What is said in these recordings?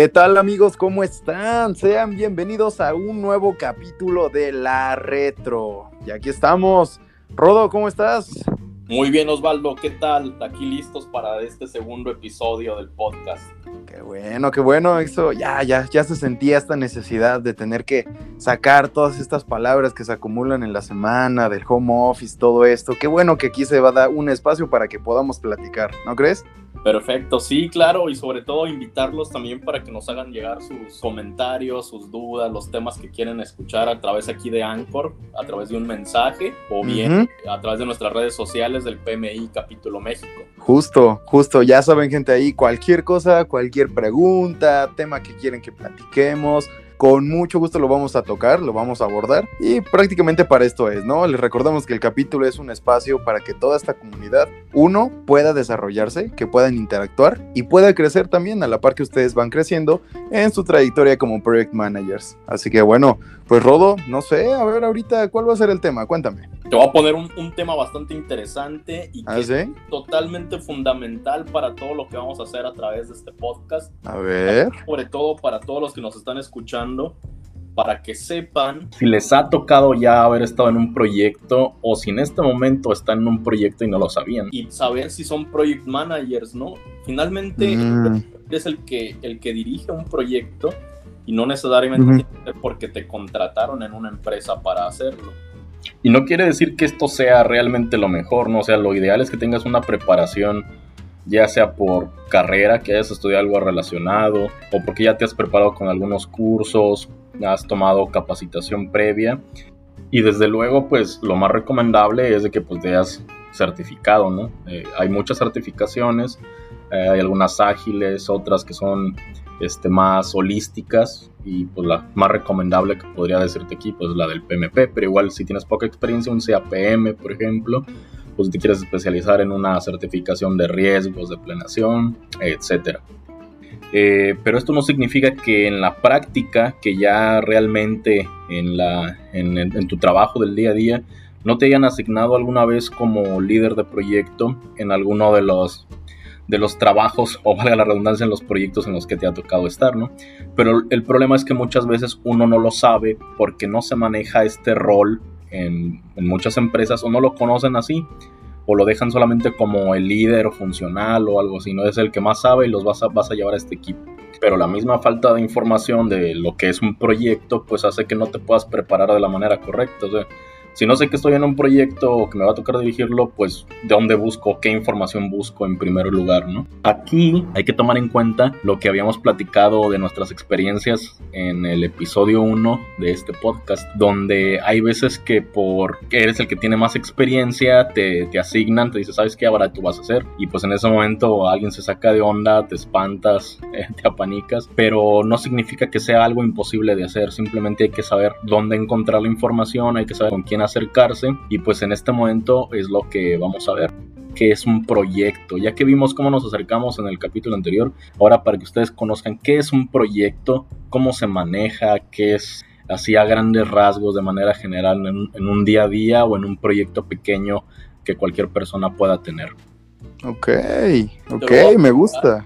¿Qué tal amigos? ¿Cómo están? Sean bienvenidos a un nuevo capítulo de La Retro. Y aquí estamos. Rodo, ¿cómo estás? Muy bien Osvaldo, ¿qué tal? Aquí listos para este segundo episodio del podcast. Qué bueno, qué bueno, eso ya, ya, ya se sentía esta necesidad de tener que sacar todas estas palabras que se acumulan en la semana, del home office, todo esto. Qué bueno que aquí se va a dar un espacio para que podamos platicar, ¿no crees? Perfecto, sí, claro, y sobre todo invitarlos también para que nos hagan llegar sus comentarios, sus dudas, los temas que quieren escuchar a través aquí de Anchor, a través de un mensaje o bien a través de nuestras redes sociales del PMI Capítulo México. Justo, justo, ya saben gente ahí, cualquier cosa, cualquier pregunta, tema que quieren que platiquemos, con mucho gusto lo vamos a tocar, lo vamos a abordar y prácticamente para esto es, ¿no? Les recordamos que el capítulo es un espacio para que toda esta comunidad, uno, pueda desarrollarse, que puedan interactuar y pueda crecer también a la par que ustedes van creciendo en su trayectoria como project managers. Así que bueno, pues Rodo, no sé, a ver ahorita cuál va a ser el tema, cuéntame. Te voy a poner un, tema bastante interesante y ¿Ah, que es totalmente fundamental para todo lo que vamos a hacer a través de este podcast. A ver. Sobre todo para todos los que nos están escuchando para que sepan si les ha tocado ya haber estado en un proyecto o si en este momento están en un proyecto y no lo sabían. Y saber si son project managers, ¿no? Finalmente mm. es el que, el que dirige un proyecto y no necesariamente porque te contrataron en una empresa para hacerlo. Y no quiere decir que esto sea realmente lo mejor, ¿no? O sea, lo ideal es que tengas una preparación ya sea por carrera, que hayas estudiado algo relacionado, o porque ya te has preparado con algunos cursos, has tomado capacitación previa. Y desde luego, pues lo más recomendable es de que pues te hayas certificado, ¿no? Eh, hay muchas certificaciones, eh, hay algunas ágiles, otras que son este, más holísticas y pues la más recomendable que podría decirte aquí pues la del PMP, pero igual si tienes poca experiencia, un CAPM por ejemplo, pues si te quieres especializar en una certificación de riesgos, de planeación, etc. Eh, pero esto no significa que en la práctica, que ya realmente en, la, en, tu trabajo del día a día, no te hayan asignado alguna vez como líder de proyecto en alguno de los de los trabajos o valga la redundancia en los proyectos en los que te ha tocado estar, ¿no? Pero el problema es que muchas veces uno no lo sabe porque no se maneja este rol en, muchas empresas o no lo conocen así o lo dejan solamente como el líder o funcional o algo así, no es el que más sabe y los vas a, vas a llevar a este equipo. Pero la misma falta de información de lo que es un proyecto pues hace que no te puedas preparar de la manera correcta. Si no sé que estoy en un proyecto o que me va a tocar dirigirlo, pues de dónde busco, qué información busco en primer lugar, ¿no? Aquí hay que tomar en cuenta lo que habíamos platicado de nuestras experiencias en el episodio 1 de este podcast, donde hay veces que por que eres el que tiene más experiencia, te, te asignan, te dice, ¿sabes qué? Ahora tú vas a hacer. Y pues en ese momento alguien se saca de onda, te espantas, eh, te apanicas, pero no significa que sea algo imposible de hacer, simplemente hay que saber dónde encontrar la información, hay que saber con quién acercarse y pues en este momento es lo que vamos a ver que es un proyecto. Ya que vimos cómo nos acercamos en el capítulo anterior, ahora para que ustedes conozcan qué es un proyecto, cómo se maneja, qué es así a grandes rasgos de manera general en, un día a día o en un proyecto pequeño que cualquier persona pueda tener. Ok, ok, me gusta.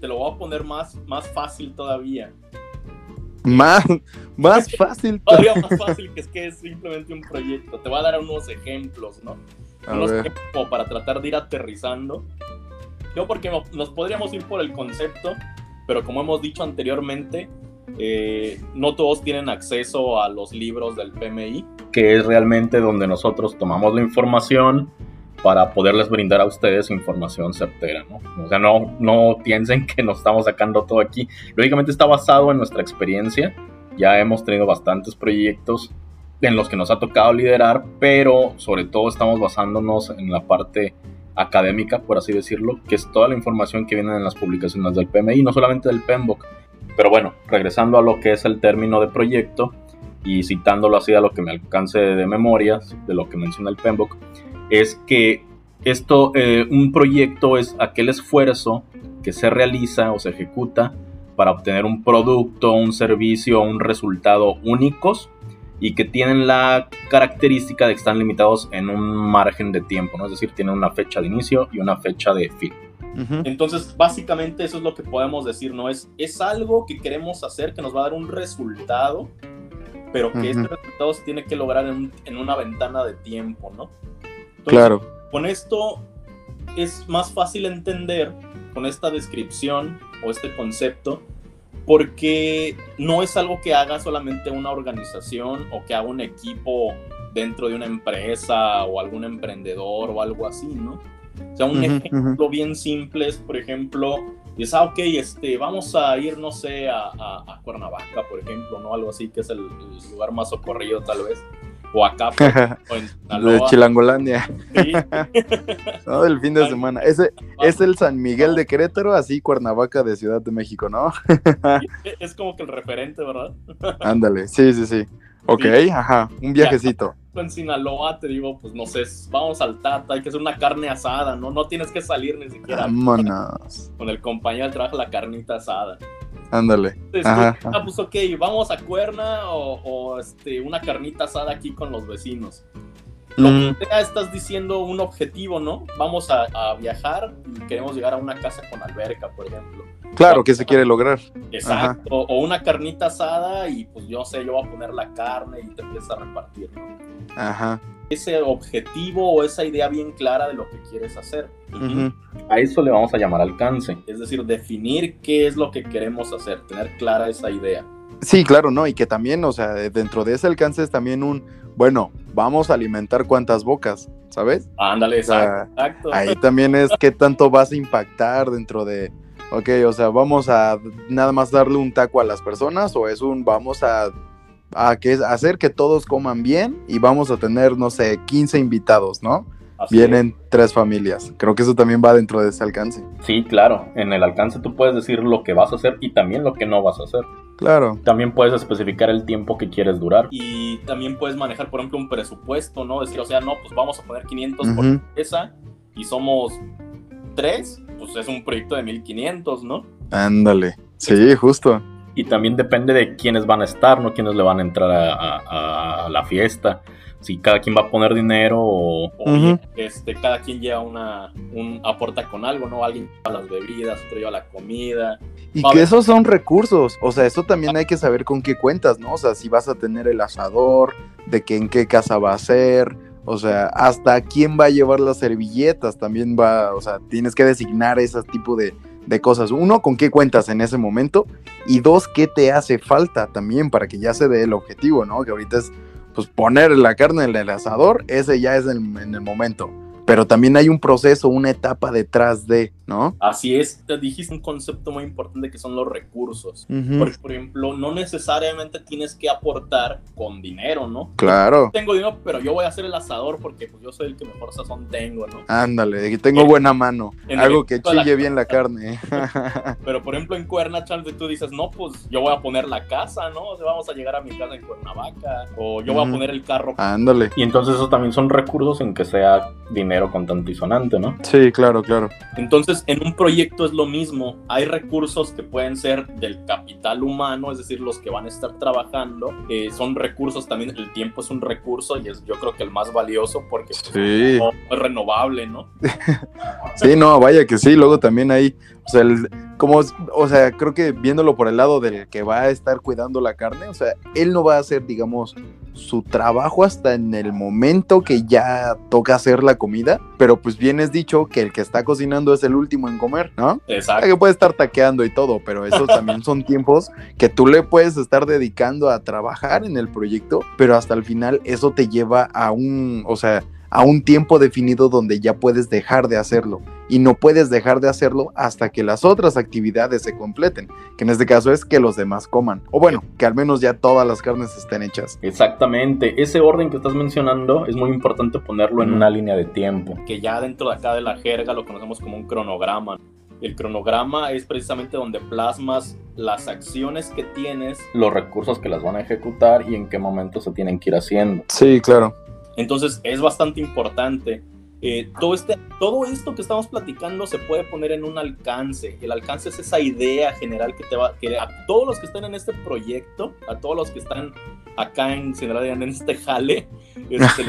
Te lo voy a poner más, más fácil todavía. Más, más fácil. Todavía más fácil que es que es simplemente un proyecto. Te voy a dar unos ejemplos, ¿no? unos ejemplos como para tratar de ir aterrizando. Yo porque nos podríamos ir por el concepto, pero como hemos dicho anteriormente, eh, no todos tienen acceso a los libros del PMI. Que es realmente donde nosotros tomamos la información para poderles brindar a ustedes información certera, ¿no? O sea, no, no piensen que nos estamos sacando todo aquí. Lógicamente está basado en nuestra experiencia. Ya hemos tenido bastantes proyectos en los que nos ha tocado liderar, pero sobre todo estamos basándonos en la parte académica, por así decirlo, que es toda la información que viene en las publicaciones del PMI, no solamente del PMBOK. Pero bueno, regresando a lo que es el término de proyecto y citándolo así a lo que me alcance de memoria, de lo que menciona el PMBOK, es que esto, eh, un proyecto es aquel esfuerzo que se realiza o se ejecuta para obtener un producto, un servicio, un resultado únicos y que tienen la característica de que están limitados en un margen de tiempo, ¿no? es decir, tienen una fecha de inicio y una fecha de fin. Entonces, básicamente eso es lo que podemos decir, ¿no? Es, es algo que queremos hacer, que nos va a dar un resultado, pero que este resultado se tiene que lograr en, en una ventana de tiempo, ¿no? Claro. Con esto es más fácil entender, con esta descripción o este concepto, porque no es algo que haga solamente una organización o que haga un equipo dentro de una empresa o algún emprendedor o algo así, ¿no? O sea, un ejemplo bien simple es, por ejemplo, dices, ah, ok, este, vamos a ir, no sé, a, a, Cuernavaca, por ejemplo, ¿no? Algo así, que es el, lugar más socorrido tal vez. O acá, o en De Chilangolandia. Sí. no, del fin de semana. Ese es el San Miguel de Querétaro, así Cuernavaca de Ciudad de México, ¿no? es como que el referente, ¿verdad? Ándale, sí, sí, sí. Ok, ajá, un viajecito en Sinaloa, te digo, pues no sé, vamos al Tata, hay que hacer una carne asada, ¿no? No tienes que salir ni siquiera. Vámonos. Con el compañero de trabajo la carnita asada. Ándale. ah, pues ok, vamos a Cuerna o, este, una carnita asada aquí con los vecinos. Lo que mm. sea, estás diciendo un objetivo, ¿no? Vamos a, a, viajar y queremos llegar a una casa con alberca, por ejemplo. Claro, que se quiere lograr. Exacto. O una carnita asada y pues yo sé, yo voy a poner la carne y te empiezas a repartir, ¿no? Ajá. Ese objetivo o esa idea bien clara de lo que quieres hacer. A eso le vamos a llamar alcance. Es decir, definir qué es lo que queremos hacer, tener clara esa idea. Sí, claro, ¿no? Y que también, o sea, dentro de ese alcance es también un, bueno, vamos a alimentar cuántas bocas, ¿sabes? Ándale, exacto. Ahí también es qué tanto vas a impactar dentro de, ok, o sea, vamos a nada más darle un taco a las personas o es un, vamos a a que hacer que todos coman bien y vamos a tener, no sé, 15 invitados, ¿no? Vienen tres familias. Creo que eso también va dentro de ese alcance. Sí, claro. En el alcance tú puedes decir lo que vas a hacer y también lo que no vas a hacer. Claro. También puedes especificar el tiempo que quieres durar. Y también puedes manejar, por ejemplo, un presupuesto, ¿no? Decir, o sea, no, pues vamos a poner 500 por empresa y somos tres, pues es un proyecto de 1500, ¿no? Ándale. Sí, justo y también depende de quiénes van a estar, ¿no? Quiénes le van a entrar a, la fiesta. Si cada quien va a poner dinero o, este, cada quien lleva una, un, aporta con algo, ¿no? Alguien lleva las bebidas, otro lleva la comida. Y que esos son recursos, o sea, eso también hay que saber con qué cuentas, ¿no? O sea, si vas a tener el asador, de que en qué casa va a ser, o sea, hasta quién va a llevar las servilletas, también va, o sea, tienes que designar ese tipo de, de cosas. Uno, con qué cuentas en ese momento. Y dos, qué te hace falta también para que ya se dé el objetivo, ¿no? Que ahorita es, pues, poner la carne en el asador, ese ya es en el momento pero también hay un proceso, una etapa detrás de, ¿no? Así es, te dijiste un concepto muy importante que son los recursos. Porque, por ejemplo, no necesariamente tienes que aportar con dinero, ¿no? Claro. tengo dinero, pero yo voy a hacer el asador porque pues, yo soy el que mejor sazón tengo, ¿no? Ándale, y tengo buena mano, algo que chille bien la carne. pero, por ejemplo, en Cuerna, Charles, tú dices, no, pues yo voy a poner la casa, ¿no? O sea, vamos a llegar a mi casa en Cuernavaca, o yo voy a poner el carro. Ándale. Y entonces eso también son recursos en que sea dinero con tanto disonante, ¿no? Sí, claro, claro. Entonces, en un proyecto es lo mismo. Hay recursos que pueden ser del capital humano, es decir, los que van a estar trabajando. Eh, son recursos también, el tiempo es un recurso y es yo creo que el más valioso porque pues, es renovable, ¿no? sí, no, vaya que sí. Luego también hay, o sea, el, como, o sea, creo que viéndolo por el lado del que va a estar cuidando la carne, o sea, él no va a hacer, digamos, su trabajo hasta en el momento que ya toca hacer la comida, pero pues bien es dicho que el que está cocinando es el último en comer, ¿no? Exacto. Que puede estar taqueando y todo, pero esos también son tiempos que tú le puedes estar dedicando a trabajar en el proyecto, pero hasta el final eso te lleva a un, o sea, a un tiempo definido donde ya puedes dejar de hacerlo y no puedes dejar de hacerlo hasta que las otras actividades se completen, que en este caso es que los demás coman, o bueno, que al menos ya todas las carnes estén hechas. Exactamente, ese orden que estás mencionando es muy importante ponerlo en una línea de tiempo, que ya dentro de acá de la jerga lo conocemos como un cronograma. El cronograma es precisamente donde plasmas las acciones que tienes, los recursos que las van a ejecutar y en qué momento se tienen que ir haciendo. Sí, claro. Entonces es bastante importante. Eh, todo, este, todo esto que estamos platicando se puede poner en un alcance. El alcance es esa idea general que te va que a todos los que están en este proyecto, a todos los que están acá en en este jale, este,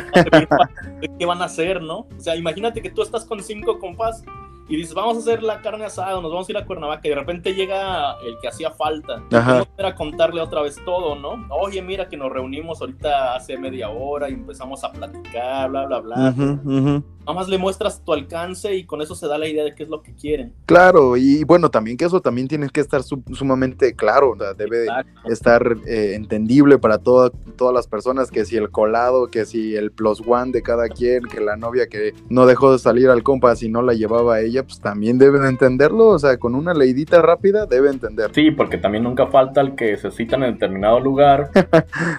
qué van a hacer, ¿no? O sea, imagínate que tú estás con cinco compas y dices, vamos a hacer la carne asada, nos vamos a ir a Cuernavaca y de repente llega el que hacía falta. Y a contarle otra vez todo, ¿no? Oye, mira que nos reunimos ahorita hace media hora y empezamos a platicar, bla, bla, bla. Ujú, ujú. Nada más le muestras tu alcance y con eso se da la idea de qué es lo que quieren. Claro, y bueno, también que eso también tiene que estar su- sumamente claro, o sea, debe Exacto. estar eh, entendible para toda- todas las personas, que si el colado, que si el plus one de cada quien, que la novia que no dejó de salir al compa si no la llevaba a ella, pues también deben entenderlo, o sea, con una leidita rápida debe entender. Sí, porque también nunca falta el que se citan en determinado lugar.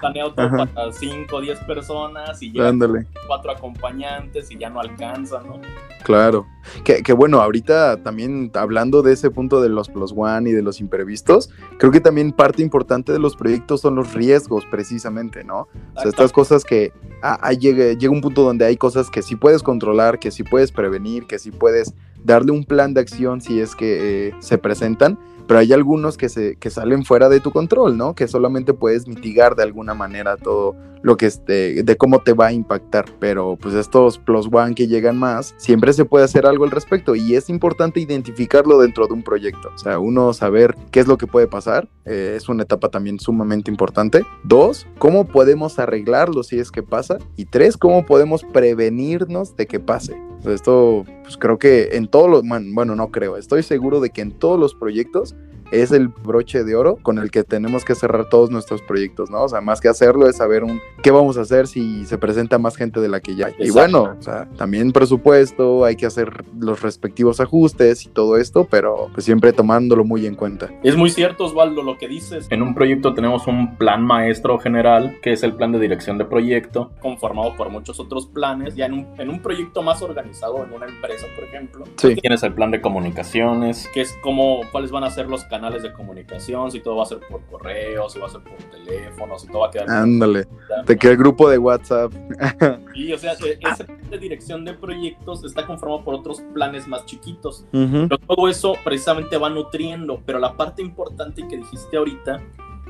Planeado todo Ajá. para 5 o 10 personas y Ándale. cuatro acompañantes y ya no alcanza, ¿no? Claro. Que, que bueno, ahorita también hablando de ese punto de los plus one y de los imprevistos, creo que también parte importante de los proyectos son los riesgos, precisamente, ¿no? O sea, estas cosas que ah, ah, llega, llega un punto donde hay cosas que sí puedes controlar, que sí puedes prevenir, que sí puedes darle un plan de acción si es que eh, se presentan, pero hay algunos que, se, que salen fuera de tu control, ¿no? Que solamente puedes mitigar de alguna manera todo lo que esté, de cómo te va a impactar, pero pues estos plus one que llegan más, siempre se puede hacer algo al respecto y es importante identificarlo dentro de un proyecto, o sea, uno saber qué es lo que puede pasar, eh, es una etapa también sumamente importante. Dos, cómo podemos arreglarlo si es que pasa y tres, cómo podemos prevenirnos de que pase. Esto, pues creo que en todos los, bueno, no creo, estoy seguro de que en todos los proyectos es el broche de oro con el que tenemos que cerrar todos nuestros proyectos, ¿no? O sea, más que hacerlo es saber un qué vamos a hacer si se presenta más gente de la que ya hay. Y bueno, o sea, también presupuesto, hay que hacer los respectivos ajustes y todo esto, pero pues siempre tomándolo muy en cuenta. Es muy cierto, Osvaldo, lo que dices. En un proyecto tenemos un plan maestro general, que es el plan de dirección de proyecto, conformado por muchos otros planes. Ya en un, en un proyecto más organizado, en una empresa, por ejemplo, Sí. tienes el plan de comunicaciones, que es como cuáles van a ser los canales de comunicación, si todo va a ser por correo, si va a ser por teléfono, si todo va a quedar... Ándale, ¿no? de que el grupo de WhatsApp, Y, o sea, e- ese plan de dirección de proyectos está conformado por otros planes más chiquitos. Ujú, Pero todo eso precisamente va nutriendo, pero la parte importante que dijiste ahorita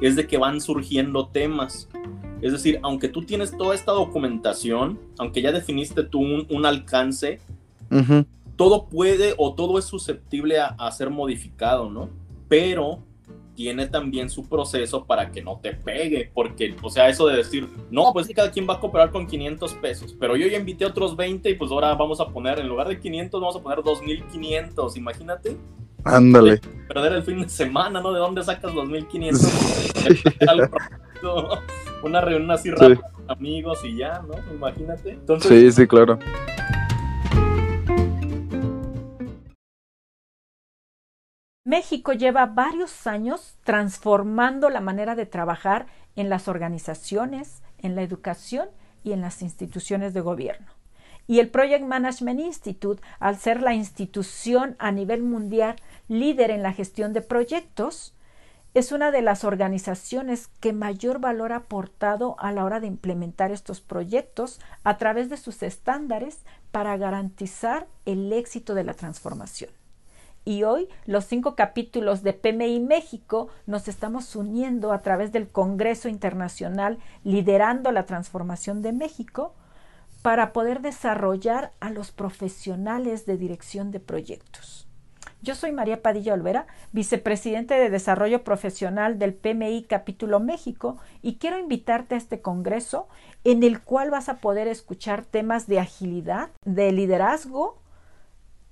es de que van surgiendo temas. Es decir, aunque tú tienes toda esta documentación, aunque ya definiste tú un, un alcance, ujú, todo puede o todo es susceptible a, a ser modificado, ¿no? Pero tiene también su proceso para que no te pegue, porque, o sea, eso de decir, no, pues cada quien va a cooperar con 500 pesos, pero yo ya invité a otros 20 y pues ahora vamos a poner, en lugar de 500, vamos a poner 2500, imagínate, ándale. perder el fin de semana, ¿no? ¿De dónde sacas los 1500? Algo rápido, Una reunión así rápida con amigos y ya, ¿no? Imagínate. Entonces, Sí, sí, claro. México lleva varios años transformando la manera de trabajar en las organizaciones, en la educación y en las instituciones de gobierno. Y el Project Management Institute, al ser la institución a nivel mundial líder en la gestión de proyectos, es una de las organizaciones que mayor valor ha aportado a la hora de implementar estos proyectos a través de sus estándares para garantizar el éxito de la transformación. Y hoy los cinco capítulos de PMI México nos estamos uniendo a través del Congreso Internacional Liderando la Transformación de México para poder desarrollar a los profesionales de dirección de proyectos. Yo soy María Padilla Olvera, vicepresidente de Desarrollo Profesional del PMI Capítulo México, y quiero invitarte a este congreso en el cual vas a poder escuchar temas de agilidad, de liderazgo,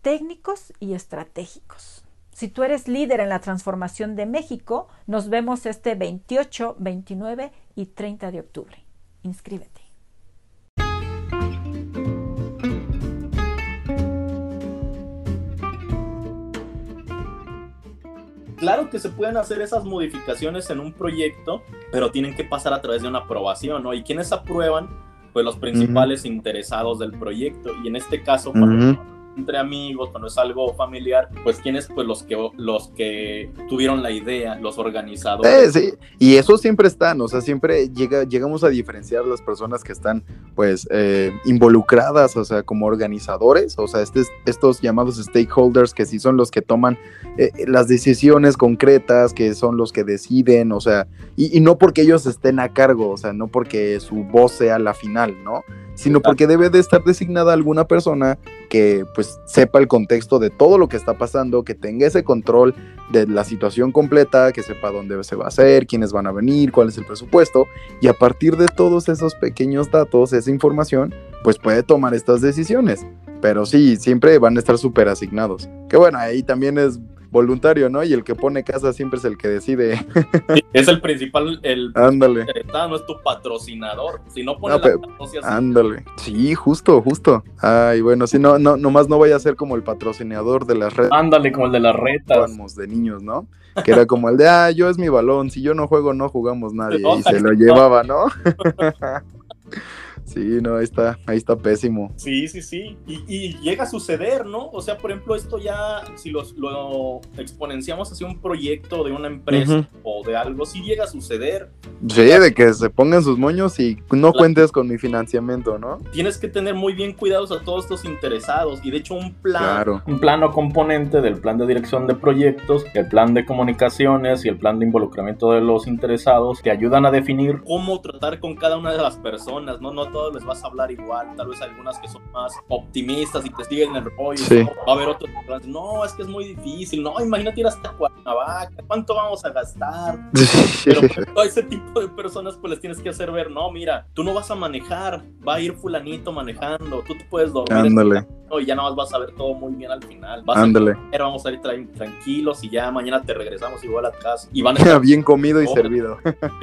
técnicos y estratégicos. Si tú eres líder en la transformación de México, nos vemos este 28, 29 y 30 de octubre. Inscríbete. Claro que se pueden hacer esas modificaciones en un proyecto, pero tienen que pasar a través de una aprobación, ¿no? ¿Y quiénes aprueban? Pues los principales interesados del proyecto. Y en este caso, cuando Ujú. Entre amigos, cuando es algo familiar, pues quiénes, pues los que los que tuvieron la idea, los Eh, organizadores. sí, y eso siempre están, o sea, siempre llega, llegamos a diferenciar las personas que están, pues, eh, involucradas, o sea, como organizadores, o sea, este- estos llamados stakeholders que sí son los que toman eh, las decisiones concretas, que son los que deciden, o sea, y, y no porque ellos estén a cargo, o sea, no porque su voz sea la final, ¿no? Sino porque debe de estar designada alguna persona que pues sepa el contexto de todo lo que está pasando, que tenga ese control de la situación completa, que sepa dónde se va a hacer, quiénes van a venir, cuál es el presupuesto, y a partir de todos esos pequeños datos, esa información, pues puede tomar estas decisiones. Pero sí, siempre van a estar súper asignados. Que bueno, ahí también es voluntario, ¿no? Y el que pone casa siempre es el que decide. es el principal, el ándale. no es tu patrocinador. Si no pone la Ándale. Sí, justo, justo. Ay, bueno, si no, no, nomás no vaya a ser como el patrocinador de las redes. Ándale, como el de las retas. De niños, ¿no? Que era como el de, ah, yo es mi balón, si yo no juego no jugamos nadie. y se lo llevaba, ¿no? Sí, no, ahí está, ahí está pésimo. Sí, sí, sí. Y, llega a suceder, ¿no? O sea, por ejemplo, esto ya, si lo exponenciamos hacia un proyecto de una empresa o de algo, sí llega a suceder. Sí, de que se pongan sus moños y no cuentes con mi financiamiento, ¿no? Tienes que tener muy bien cuidados a todos estos interesados y de hecho un plan, un plano componente del plan de dirección de proyectos, el plan de comunicaciones y el plan de involucramiento de los interesados que ayudan a definir cómo tratar con cada una de las personas, ¿no? No les vas a hablar igual, tal vez algunas que son más optimistas y te siguen el rollo, va a haber otros que dicen, no, es que es muy difícil, no, imagínate ir hasta Cuernavaca, ¿cuánto vamos a gastar? Pero a ese tipo de personas pues les tienes que hacer ver, no, mira, tú no vas a manejar, va a ir fulanito manejando, tú te puedes dormir. Ándale y ya nada más vas a ver todo muy bien al final. Ándale. vamos a ir tranquilos y ya mañana te regresamos igual a casa. Y van a estar bien comido y servido.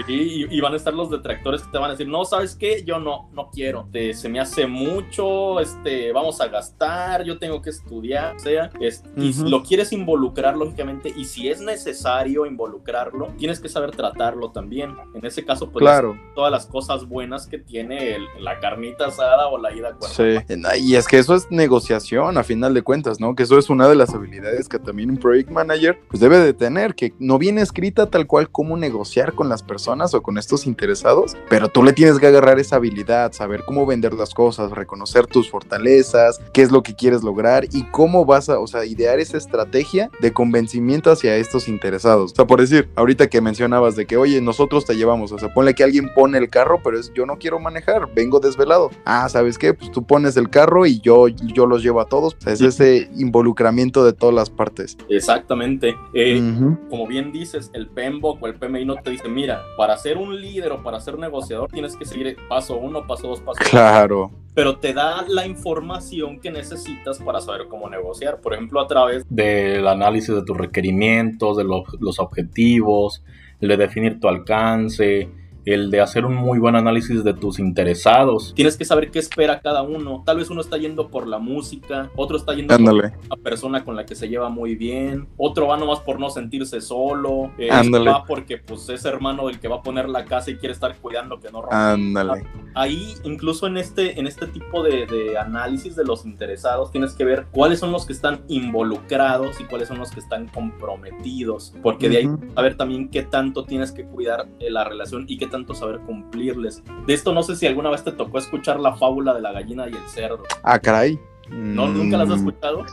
y, van a estar los detractores que te van a decir, no, ¿sabes qué? Yo no, no quiero. se me hace mucho, este, vamos a gastar, yo tengo que estudiar, o sea, y si lo quieres involucrar, lógicamente, y si es necesario involucrarlo, tienes que saber tratarlo también. En ese caso, pues, claro. todas las cosas buenas que tiene la carnita asada o la ida a Sí, y es que eso es negociación negociación a final de cuentas, ¿no? Que eso es una de las habilidades que también un project manager pues debe de tener, que no viene escrita tal cual cómo negociar con las personas o con estos interesados, pero tú le tienes que agarrar esa habilidad, saber cómo vender las cosas, reconocer tus fortalezas, qué es lo que quieres lograr y cómo vas a, o sea, idear esa estrategia de convencimiento hacia estos interesados. O sea, por decir, ahorita que mencionabas de que, oye, nosotros te llevamos, o sea, ponle que alguien pone el carro, pero es yo no quiero manejar, vengo desvelado. Ah, ¿sabes qué? Pues tú pones el carro y yo, yo los llevo a todos. es ese involucramiento de todas las partes. Exactamente. Eh, como bien dices, el PMBOK o el PMI no te dice, mira, para ser un líder o para ser negociador tienes que seguir paso uno, paso dos, Claro. Pero te da la información que necesitas para saber cómo negociar. Por ejemplo, a través del análisis de tus requerimientos, de los, los objetivos, de definir tu alcance, el de hacer un muy buen análisis de tus interesados. Tienes que saber qué espera cada uno. Tal vez uno está yendo por la música, otro está yendo por una persona con la que se lleva muy bien, otro va nomás por no sentirse solo, eh, va porque pues es hermano del que va a poner la casa y quiere estar cuidando que no rompa. Ándale. Ahí, incluso en este, en este tipo de, de análisis de los interesados, tienes que ver cuáles son los que están involucrados y cuáles son los que están comprometidos, porque de ahí a ver también qué tanto tienes que cuidar la relación y qué tanto saber cumplirles. De esto no sé si alguna vez te tocó escuchar la fábula de la gallina y el cerdo. Ah, caray. ¿No? ¿Nunca las has mm. escuchado?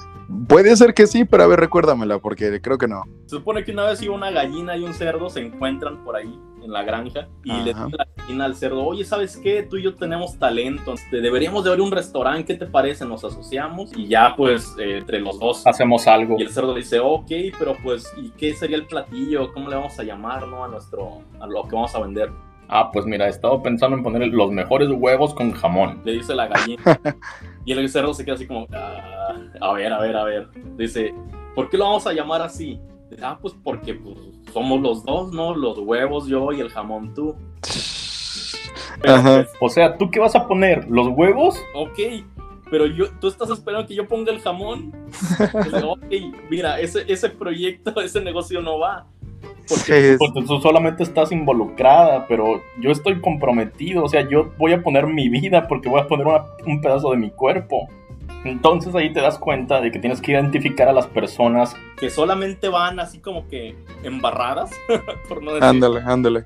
Puede ser que sí, pero a ver, recuérdamela, porque creo que no. Se supone que una vez iba una gallina y un cerdo se encuentran por ahí en la granja y le dice la gallina al cerdo, oye, ¿sabes qué? Tú y yo tenemos talento, este, deberíamos de abrir un restaurante, ¿qué te parece? Nos asociamos y ya pues eh, entre los dos hacemos algo. Y el cerdo le dice, ok, pero pues, ¿y qué sería el platillo? ¿Cómo le vamos a llamar, no? A nuestro, a lo que vamos a vender. Ah, pues mira, he estado pensando en poner los mejores huevos con jamón. Le dice la gallina. y el cerdo se queda así como, ah, a ver, a ver, a ver. Dice, ¿por qué lo vamos a llamar así? Ah, pues porque pues, somos los dos, ¿no? Los huevos yo y el jamón tú. Pues, o sea, ¿tú qué vas a poner? ¿Los huevos? Ok, pero yo, tú estás esperando que yo ponga el jamón. ok, mira, ese, ese proyecto, ese negocio no va. Porque, tú solamente estás involucrada, pero yo estoy comprometido, o sea, yo voy a poner mi vida porque voy a poner un pedazo de mi cuerpo. Entonces ahí te das cuenta de que tienes que identificar a las personas que solamente van así como que embarradas, por no decir. Ándale, ándale.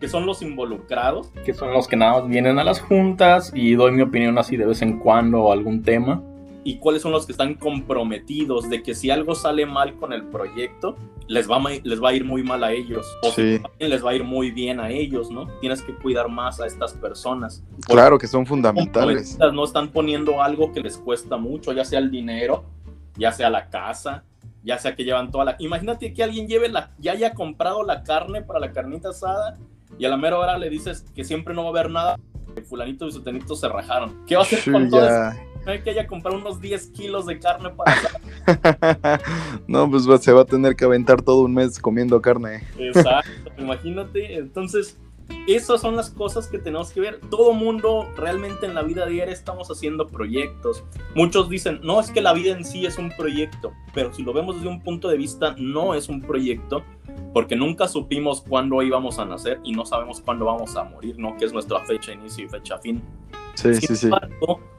Que son los involucrados, que son los que nada más vienen a las juntas y doy mi opinión así de vez en cuando o algún tema y cuáles son los que están comprometidos de que si algo sale mal con el proyecto, les va, a, les va a ir muy mal a ellos. O también les va a ir muy bien a ellos, ¿no? Tienes que cuidar más a estas personas. Claro que son fundamentales. No están poniendo algo que les cuesta mucho, ya sea el dinero, ya sea la casa, ya sea que llevan toda la... Imagínate que alguien lleve la, ya haya comprado la carne para la carnita asada y a la mera hora le dices que siempre no va a haber nada, que fulanito y sutenito se rajaron. ¿Qué va a hacer con todo eso? Que haya comprado unos 10 kilos de carne para no, pues se va a tener que aventar todo un mes comiendo carne. Exacto, imagínate. Entonces, esas son las cosas que tenemos que ver. Todo mundo realmente en la vida diaria estamos haciendo proyectos. Muchos dicen, no, es que la vida en sí es un proyecto, pero si lo vemos desde un punto de vista, no es un proyecto, porque nunca supimos cuándo íbamos a nacer y no sabemos cuándo vamos a morir, ¿no? Que es nuestra fecha inicio y fecha fin. Sí, sí, sí.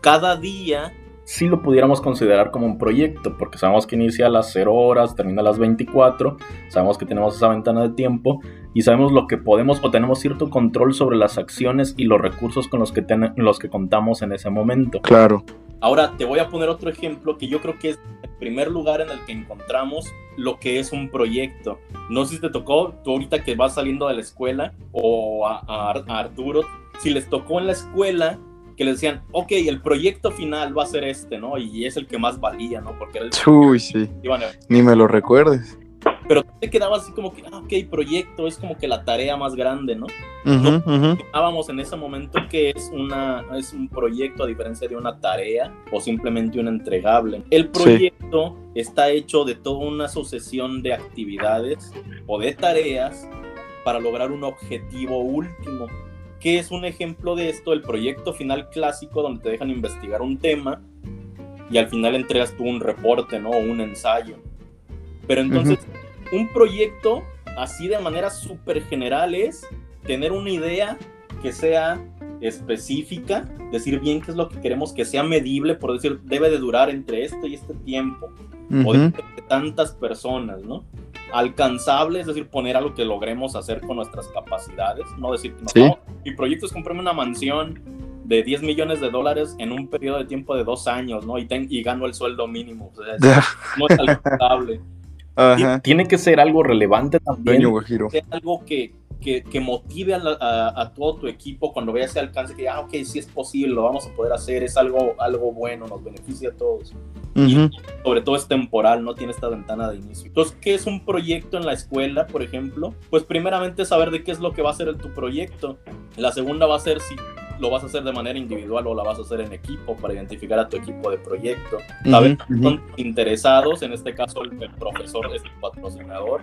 Cada día sí lo pudiéramos considerar como un proyecto, porque sabemos que inicia a las 0 horas, termina a las 24, sabemos que tenemos esa ventana de tiempo y sabemos lo que podemos o tenemos cierto control sobre las acciones y los recursos con los que, los que contamos en ese momento. Claro. Ahora te voy a poner otro ejemplo que yo creo que es el primer lugar en el que encontramos lo que es un proyecto. No sé si te tocó, tú ahorita que vas saliendo de la escuela o a Arturo, si les tocó en la escuela que le decían, ok, el proyecto final va a ser este, ¿no? Y es el que más valía, ¿no? Porque era el... Uy, sí. Ni me lo recuerdes. Pero te quedaba así como que, ah, ok, proyecto es como que la tarea más grande, ¿no? no en ese momento que es, una, es un proyecto a diferencia de una tarea o simplemente un entregable. El proyecto está hecho de toda una sucesión de actividades o de tareas para lograr un objetivo último ¿Qué es un ejemplo de esto? El proyecto final clásico donde te dejan investigar un tema y al final entregas tú un reporte, ¿no? O un ensayo. Pero entonces, un proyecto así de manera súper general es tener una idea que sea específica, decir bien qué es lo que queremos, que sea medible, por decir, debe de durar entre este y este tiempo, o de tantas personas, ¿no? Alcanzable, es decir, poner algo que logremos hacer con nuestras capacidades, no decir que no, mi proyecto es comprarme una mansión de 10 millones de dólares en un periodo de tiempo de dos años, ¿no? Y, y gano el sueldo mínimo, o sea, no es alcanzable. Tiene que ser algo relevante también, algo que, que, motive a, todo tu equipo cuando veas ese alcance, que, ah, ok, sí es posible, lo vamos a poder hacer, es algo, algo bueno, nos beneficia a todos. Y sobre todo es temporal, no tiene esta ventana de inicio. Entonces, ¿qué es un proyecto en la escuela, por ejemplo? Pues primeramente saber de qué es lo que va a ser tu proyecto. La segunda va a ser si lo vas a hacer de manera individual o la vas a hacer en equipo para identificar a tu equipo de proyecto. Saber son interesados, en este caso el, el profesor es el patrocinador,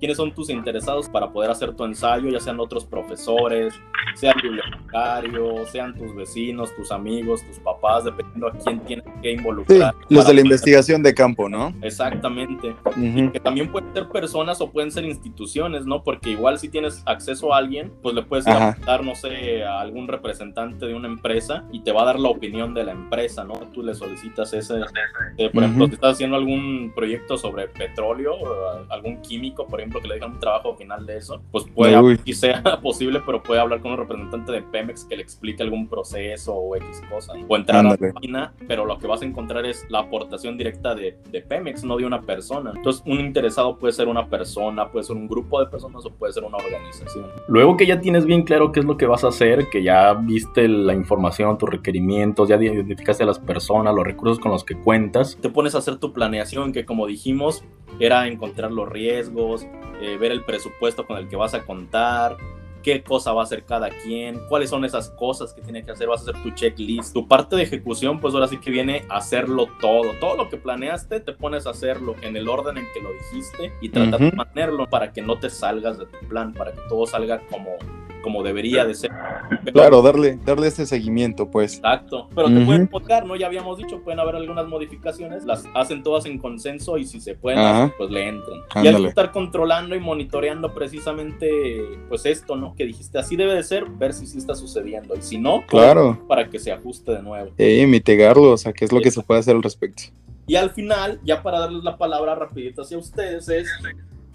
quiénes son tus interesados para poder hacer tu ensayo, ya sean otros profesores, sean bibliotecarios, sean tus vecinos, tus amigos, tus papás, dependiendo a quién tienes que involucrar. los de la investigación de campo, ¿no? Exactamente. Y que también pueden ser personas o pueden ser instituciones, ¿no? Porque igual si tienes acceso a alguien, pues le puedes dar, no sé, a algún representante de una empresa y te va a dar la opinión de la empresa, ¿no? Tú le solicitas ese, eh, por ejemplo, si estás haciendo algún proyecto sobre petróleo, algún químico, por ejemplo, que le digan un trabajo final de eso, pues puede, y sea posible, pero puede hablar con un representante de Pemex que le explique algún proceso o X cosa, o entrar a la página, pero lo que vas a encontrar es la aportación directa de, de Pemex, no de una persona. Entonces, un interesado puede ser una persona, puede ser un grupo de personas o puede ser una organización. Luego que ya tienes bien claro qué es lo que vas a hacer, que ya viste la información, tus requerimientos, ya identificaste a las personas, los recursos con los que cuentas, te pones a hacer tu planeación, que como dijimos, era encontrar los riesgos, eh, ver el presupuesto con el que vas a contar, qué cosa va a hacer cada quien, cuáles son esas cosas que tiene que hacer, vas a hacer tu checklist. Tu parte de ejecución, pues ahora sí que viene a hacerlo todo. Todo lo que planeaste, te pones a hacerlo en el orden en que lo dijiste y tratar de mantenerlo para que no te salgas de tu plan, para que todo salga como como debería de ser. claro, darle, darle ese seguimiento, pues. Exacto, pero te pueden tocar, ¿no? Ya habíamos dicho, pueden haber algunas modificaciones, las hacen todas en consenso y si se pueden, pues le entran. Y hay que estar controlando y monitoreando precisamente, pues esto, ¿no? Que dijiste, así debe de ser, ver si sí está sucediendo. Y si no, pues, claro. para que se ajuste de nuevo. Eh, mitigarlo, o sea, ¿qué es lo que se puede hacer al respecto? Y al final, ya para darles la palabra rapidito hacia ustedes, es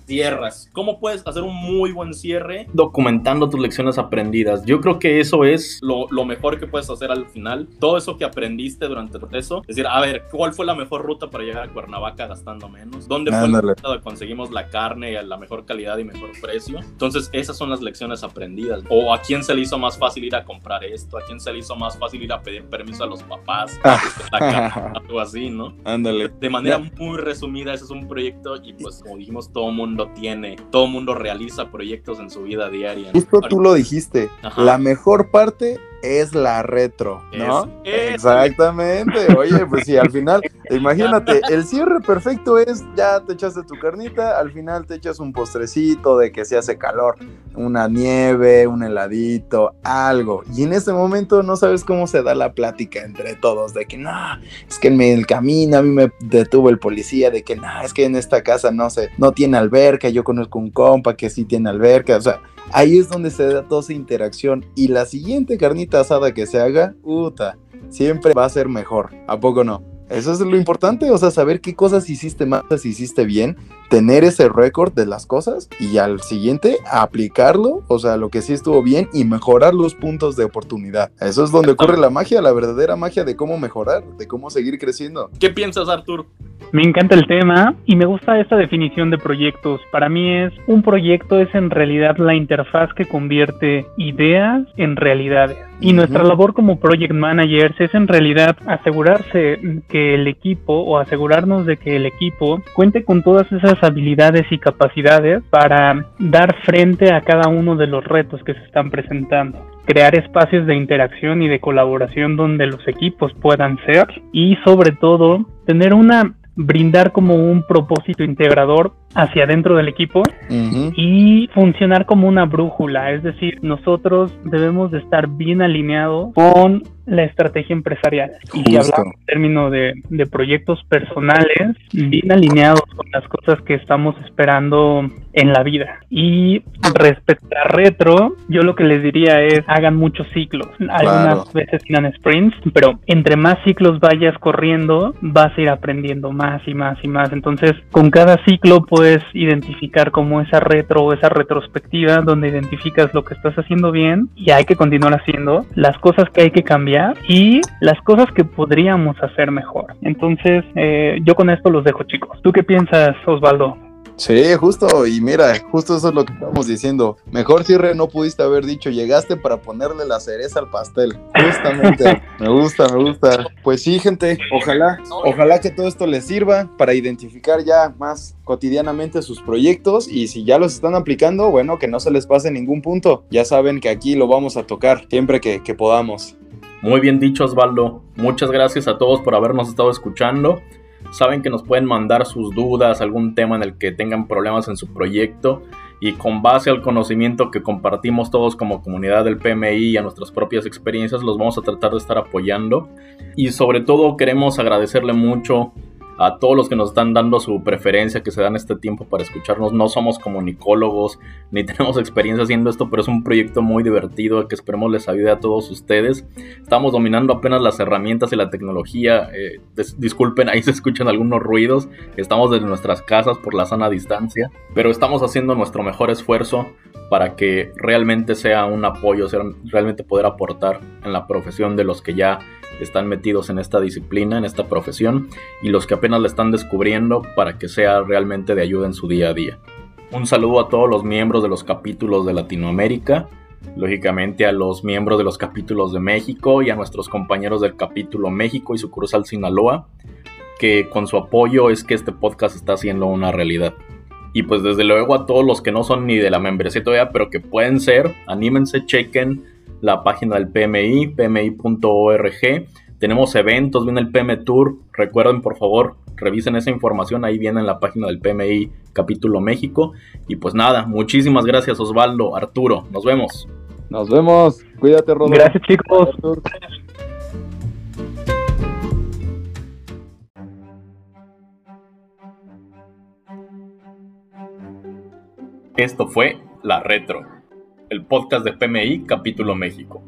cierras. ¿Cómo puedes hacer un muy buen cierre documentando tus lecciones aprendidas? Yo creo que eso es lo, lo mejor que puedes hacer al final. Todo eso que aprendiste durante el proceso. Es decir, a ver, ¿cuál fue la mejor ruta para llegar a Cuernavaca gastando menos? ¿Dónde fue la ruta donde conseguimos la carne a la mejor calidad y mejor precio? Entonces, esas son las lecciones aprendidas. O a quién se le hizo más fácil ir a comprar esto, a quién se le hizo más fácil ir a pedir permiso a los papás, algo así, ¿no? Ándale. De manera muy resumida, ese es un proyecto y pues como dijimos, todo mundo tiene, todo mundo realiza proyectos en su vida diaria. Justo tú lo dijiste, la mejor parte es la retro, ¿no? Exactamente. Oye, pues sí, al final, imagínate, el cierre perfecto es ya te echaste tu carnita, al final te echas un postrecito de que se hace calor, una nieve, un heladito, algo. Y en ese momento no sabes cómo se da la plática entre todos de que no, es que en el camino a mí me detuvo el policía de que no, es que en esta casa no sé, no tiene alberca, yo conozco un compa que sí tiene alberca, o sea, ahí es donde se da toda esa interacción. Y la siguiente carnita asada que se haga, puta, siempre va a ser mejor. ¿A poco no? Eso es lo importante, o sea, saber qué cosas hiciste mal, si hiciste bien, tener ese récord de las cosas y al siguiente aplicarlo, o sea, lo que sí estuvo bien y mejorar los puntos de oportunidad. Eso es donde ocurre la magia, la verdadera magia de cómo mejorar, de cómo seguir creciendo. ¿Qué piensas, Artur? Me encanta el tema y me gusta esta definición de proyectos. Para mí es un proyecto es en realidad la interfaz que convierte ideas en realidades. Y nuestra labor como project managers es en realidad asegurarse que el equipo o asegurarnos de que el equipo cuente con todas esas habilidades y capacidades para dar frente a cada uno de los retos que se están presentando crear espacios de interacción y de colaboración donde los equipos puedan ser y sobre todo tener una brindar como un propósito integrador hacia adentro del equipo y funcionar como una brújula, es decir, nosotros debemos de estar bien alineados con la estrategia empresarial. Y si hablamos en términos de, de, proyectos personales, bien alineados con las cosas que estamos esperando en la vida. Y respecto a retro, yo lo que les diría es hagan muchos ciclos. Algunas veces irán sprints, pero entre más ciclos vayas corriendo, vas a ir aprendiendo más y más y más. Entonces, con cada ciclo puedes identificar como esa retro o esa retrospectiva donde identificas lo que estás haciendo bien y hay que continuar haciendo, las cosas que hay que cambiar y las cosas que podríamos hacer mejor. Entonces, eh, yo con esto los dejo, chicos. ¿Tú qué piensas, Osvaldo? Sí, justo, y mira, justo eso es lo que estamos diciendo. Mejor cierre no pudiste haber dicho, llegaste para ponerle la cereza al pastel. Justamente, me gusta, me gusta. Pues sí, gente, ojalá, ojalá que todo esto les sirva para identificar ya más cotidianamente sus proyectos y si ya los están aplicando, bueno, que no se les pase ningún punto. Ya saben que aquí lo vamos a tocar siempre que, que podamos. Muy bien dicho, Osvaldo. Muchas gracias a todos por habernos estado escuchando. Saben que nos pueden mandar sus dudas, algún tema en el que tengan problemas en su proyecto y con base al conocimiento que compartimos todos como comunidad del PMI y a nuestras propias experiencias los vamos a tratar de estar apoyando. Y sobre todo queremos agradecerle mucho a todos los que nos están dando su preferencia, que se dan este tiempo para escucharnos. No somos comunicólogos ni tenemos experiencia haciendo esto, pero es un proyecto muy divertido que esperemos les ayude a todos ustedes. Estamos dominando apenas las herramientas y la tecnología. Eh, disculpen, ahí se escuchan algunos ruidos. Estamos desde nuestras casas por la sana distancia, pero estamos haciendo nuestro mejor esfuerzo para que realmente sea un apoyo, sea realmente poder aportar en la profesión de los que ya están metidos en esta disciplina, en esta profesión, y los que apenas la están descubriendo para que sea realmente de ayuda en su día a día. Un saludo a todos los miembros de los capítulos de Latinoamérica, lógicamente a los miembros de los capítulos de México y a nuestros compañeros del capítulo México y sucursal Sinaloa, que con su apoyo es que este podcast está haciendo una realidad. Y pues desde luego a todos los que no son ni de la membresía todavía, pero que pueden ser, anímense, chequen la página del PMI, pmi.org. Tenemos eventos, viene el PM Tour. Recuerden, por favor, revisen esa información. Ahí viene en la página del PMI capítulo México. Y pues nada, muchísimas gracias Osvaldo, Arturo. Nos vemos. Nos vemos. Cuídate, Rodolfo. Gracias, chicos. Esto fue La Retro el podcast de PMI Capítulo México.